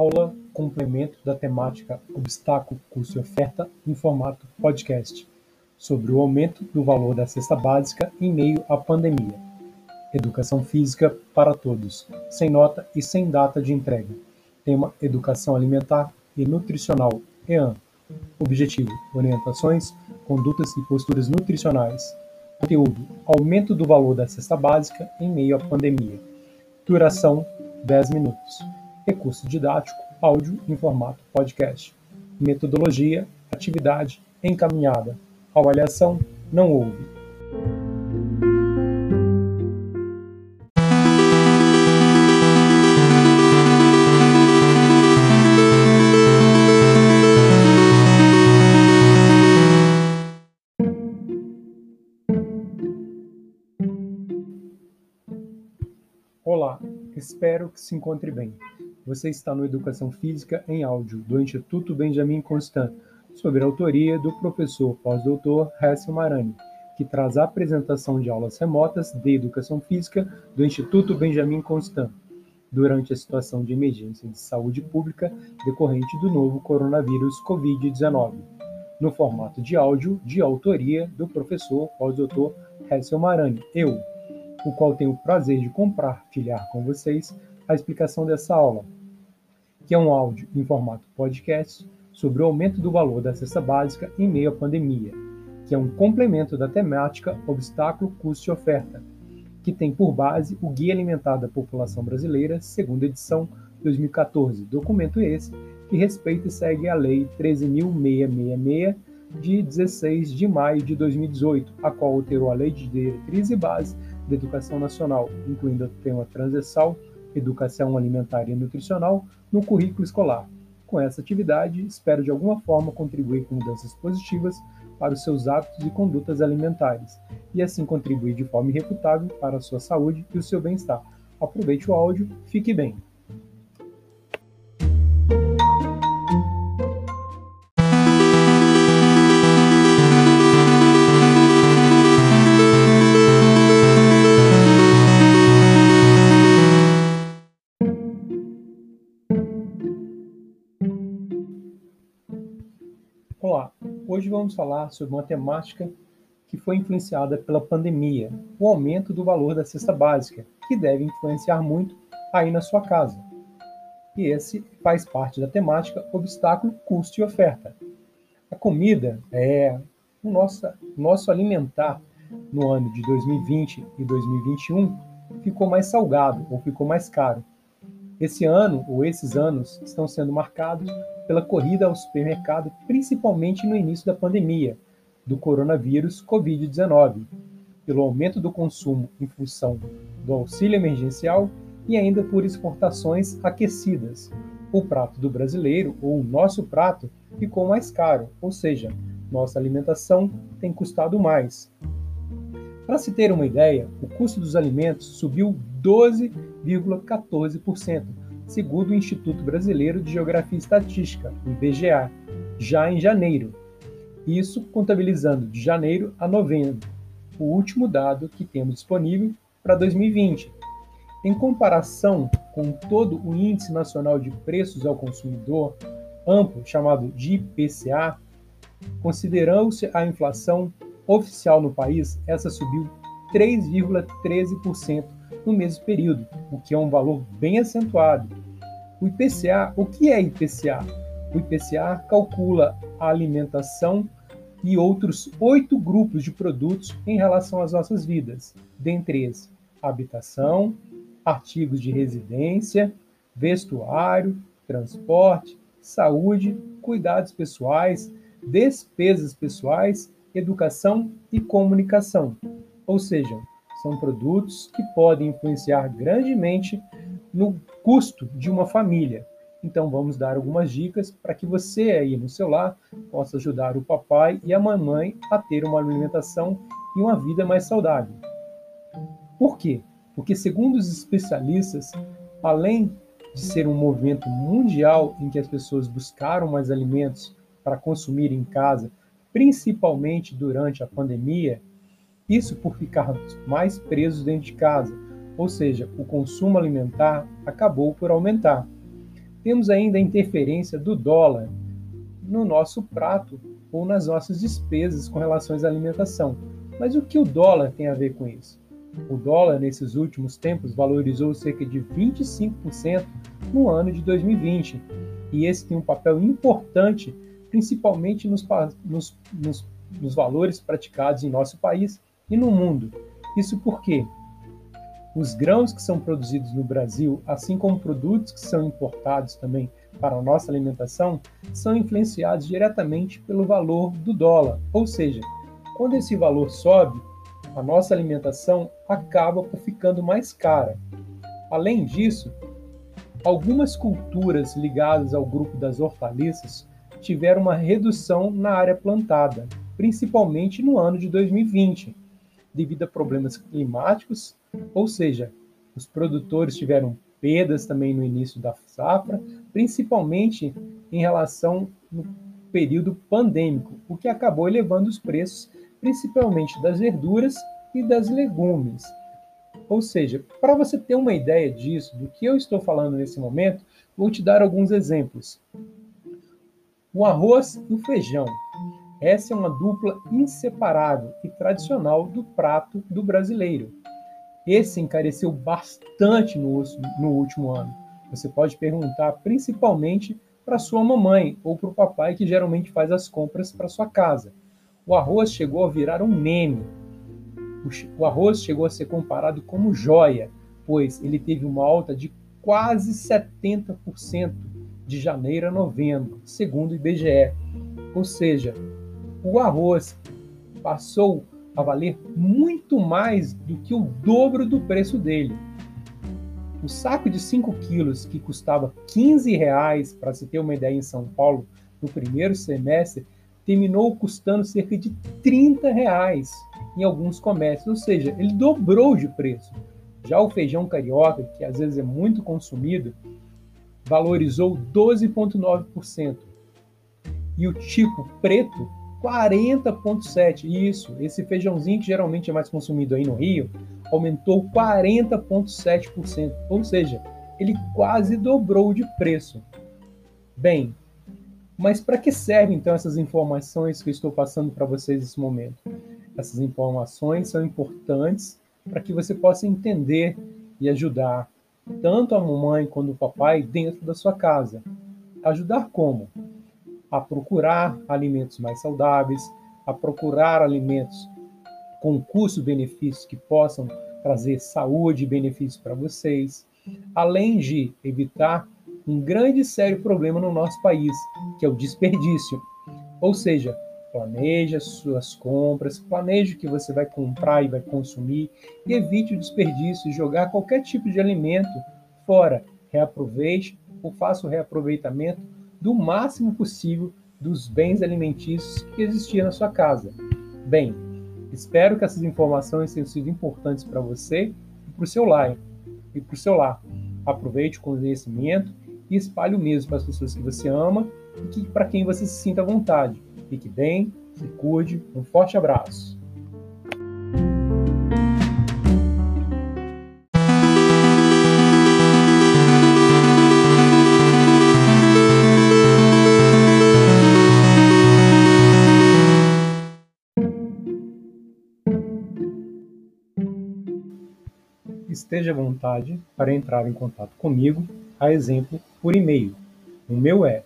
aula complemento da temática Obstáculo, Custo e Oferta em formato podcast, sobre o aumento do valor da cesta básica em meio à pandemia. Educação física para todos, sem nota e sem data de entrega. Tema Educação Alimentar e Nutricional, EAN. Objetivo: orientações, condutas e posturas nutricionais. Conteúdo: aumento do valor da cesta básica em meio à pandemia. Duração: 10 minutos. Recurso didático: áudio em formato podcast. Metodologia: atividade encaminhada. Avaliação: não houve. Olá, espero que se encontre bem. Você está no Educação Física em Áudio, do Instituto Benjamin Constant, sob a autoria do professor pós-doutor Hessel Marani, que traz a apresentação de aulas remotas de Educação Física do Instituto Benjamin Constant, durante a situação de emergência de saúde pública decorrente do novo coronavírus Covid-19, no formato de áudio de autoria do professor pós-doutor Hessel Marani, eu, o qual tenho o prazer de compartilhar com vocês a explicação dessa aula, que é um áudio em formato podcast sobre o aumento do valor da cesta básica em meio à pandemia, que é um complemento da temática Obstáculo, Custo e Oferta, que tem por base o Guia Alimentar da População Brasileira, segunda edição 2014, documento esse que respeita e segue a Lei 13.666 de 16 de maio de 2018, a qual alterou a Lei de Diretriz e Base da Educação Nacional, incluindo o tema transversal Educação Alimentar e Nutricional no currículo escolar. Com essa atividade, espero de alguma forma contribuir com mudanças positivas para os seus hábitos e condutas alimentares, e assim contribuir de forma irrefutável para a sua saúde e o seu bem-estar. Aproveite o áudio, fique bem! Hoje vamos falar sobre uma temática que foi influenciada pela pandemia, o aumento do valor da cesta básica, que deve influenciar muito aí na sua casa. E esse faz parte da temática obstáculo, custo e oferta. A comida é o nosso, nosso alimentar no ano de 2020 e 2021 ficou mais salgado ou ficou mais caro. Esse ano ou esses anos estão sendo marcados pela corrida ao supermercado, principalmente no início da pandemia do coronavírus Covid-19, pelo aumento do consumo em função do auxílio emergencial e ainda por exportações aquecidas. O prato do brasileiro, ou o nosso prato, ficou mais caro, ou seja, nossa alimentação tem custado mais. Para se ter uma ideia, o custo dos alimentos subiu 12,14%, segundo o Instituto Brasileiro de Geografia e Estatística, o IBGE, já em janeiro. Isso contabilizando de janeiro a novembro, o último dado que temos disponível para 2020. Em comparação com todo o Índice Nacional de Preços ao Consumidor, amplo, chamado de IPCA, considerando-se a inflação oficial no país, essa subiu 3,13% no mesmo período, o que é um valor bem acentuado. O IPCA, o que é IPCA? O IPCA calcula a alimentação e outros oito grupos de produtos em relação às nossas vidas, dentre eles habitação, artigos de residência, vestuário, transporte, saúde, cuidados pessoais, despesas pessoais, educação e comunicação. Ou seja, são produtos que podem influenciar grandemente no custo de uma família. Então vamos dar algumas dicas para que você aí no seu lar possa ajudar o papai e a mamãe a ter uma alimentação e uma vida mais saudável. Por quê? Porque segundo os especialistas, além de ser um movimento mundial em que as pessoas buscaram mais alimentos para consumir em casa, principalmente durante a pandemia, isso por ficarmos mais presos dentro de casa, ou seja, o consumo alimentar acabou por aumentar. Temos ainda a interferência do dólar no nosso prato ou nas nossas despesas com relação à alimentação. Mas o que o dólar tem a ver com isso? O dólar, nesses últimos tempos, valorizou cerca de 25% no ano de 2020, e esse tem um papel importante, principalmente nos, nos, nos, nos valores praticados em nosso país e no mundo. Isso porque os grãos que são produzidos no Brasil, assim como produtos que são importados também para a nossa alimentação, são influenciados diretamente pelo valor do dólar. Ou seja, quando esse valor sobe, a nossa alimentação acaba ficando mais cara. Além disso, algumas culturas ligadas ao grupo das hortaliças tiveram uma redução na área plantada, principalmente no ano de 2020, devido a problemas climáticos, ou seja, os produtores tiveram perdas também no início da safra, principalmente em relação no período pandêmico, o que acabou elevando os preços, principalmente das verduras e das legumes. Ou seja, para você ter uma ideia disso, do que eu estou falando nesse momento, vou te dar alguns exemplos. O arroz e o feijão. Essa é uma dupla inseparável e tradicional do prato do brasileiro. Esse encareceu bastante no, no último ano. Você pode perguntar principalmente para sua mamãe ou para o papai que geralmente faz as compras para sua casa. O arroz chegou a virar um meme. O arroz chegou a ser comparado como joia, pois ele teve uma alta de quase 70% de janeiro a novembro, segundo o IBGE. Ou seja, o arroz passou a valer muito mais do que o dobro do preço dele. O saco de 5 quilos, que custava 15 reais, para se ter uma ideia, em São Paulo, no primeiro semestre, terminou custando cerca de 30 reais em alguns comércios, ou seja, ele dobrou de preço. Já o feijão carioca, que às vezes é muito consumido, valorizou 12,9%. E o tipo preto 40,7%. Isso, esse feijãozinho que geralmente é mais consumido aí no Rio, aumentou 40,7%. Ou seja, ele quase dobrou de preço. Bem, mas para que servem então essas informações que eu estou passando para vocês nesse momento? Essas informações são importantes para que você possa entender e ajudar tanto a mamãe quanto o papai dentro da sua casa. Ajudar como? A procurar alimentos mais saudáveis, a procurar alimentos com custo-benefício que possam trazer saúde e benefícios para vocês, além de evitar um grande e sério problema no nosso país, que é o desperdício. Ou seja, planeje as suas compras, planeje o que você vai comprar e vai consumir e evite o desperdício e jogar qualquer tipo de alimento fora. Reaproveite ou faça o reaproveitamento do máximo possível dos bens alimentícios que existiam na sua casa. Bem, espero que essas informações tenham sido importantes para você e para o seu lar. E para o seu lar. Aproveite o conhecimento e espalhe o mesmo para as pessoas que você ama e que, para quem você se sinta à vontade. Fique bem, se cuide, um forte abraço. Esteja à vontade para entrar em contato comigo, a exemplo, por e-mail. O meu é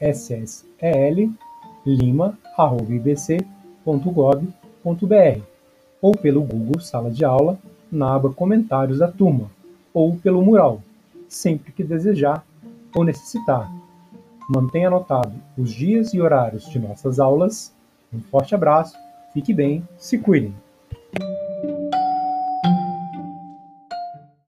hessel.lima.ibc.gov.br ou pelo Google Sala de Aula na aba Comentários da Turma ou pelo mural, sempre que desejar ou necessitar. Mantenha anotado os dias e horários de nossas aulas. Um forte abraço, fique bem, se cuidem!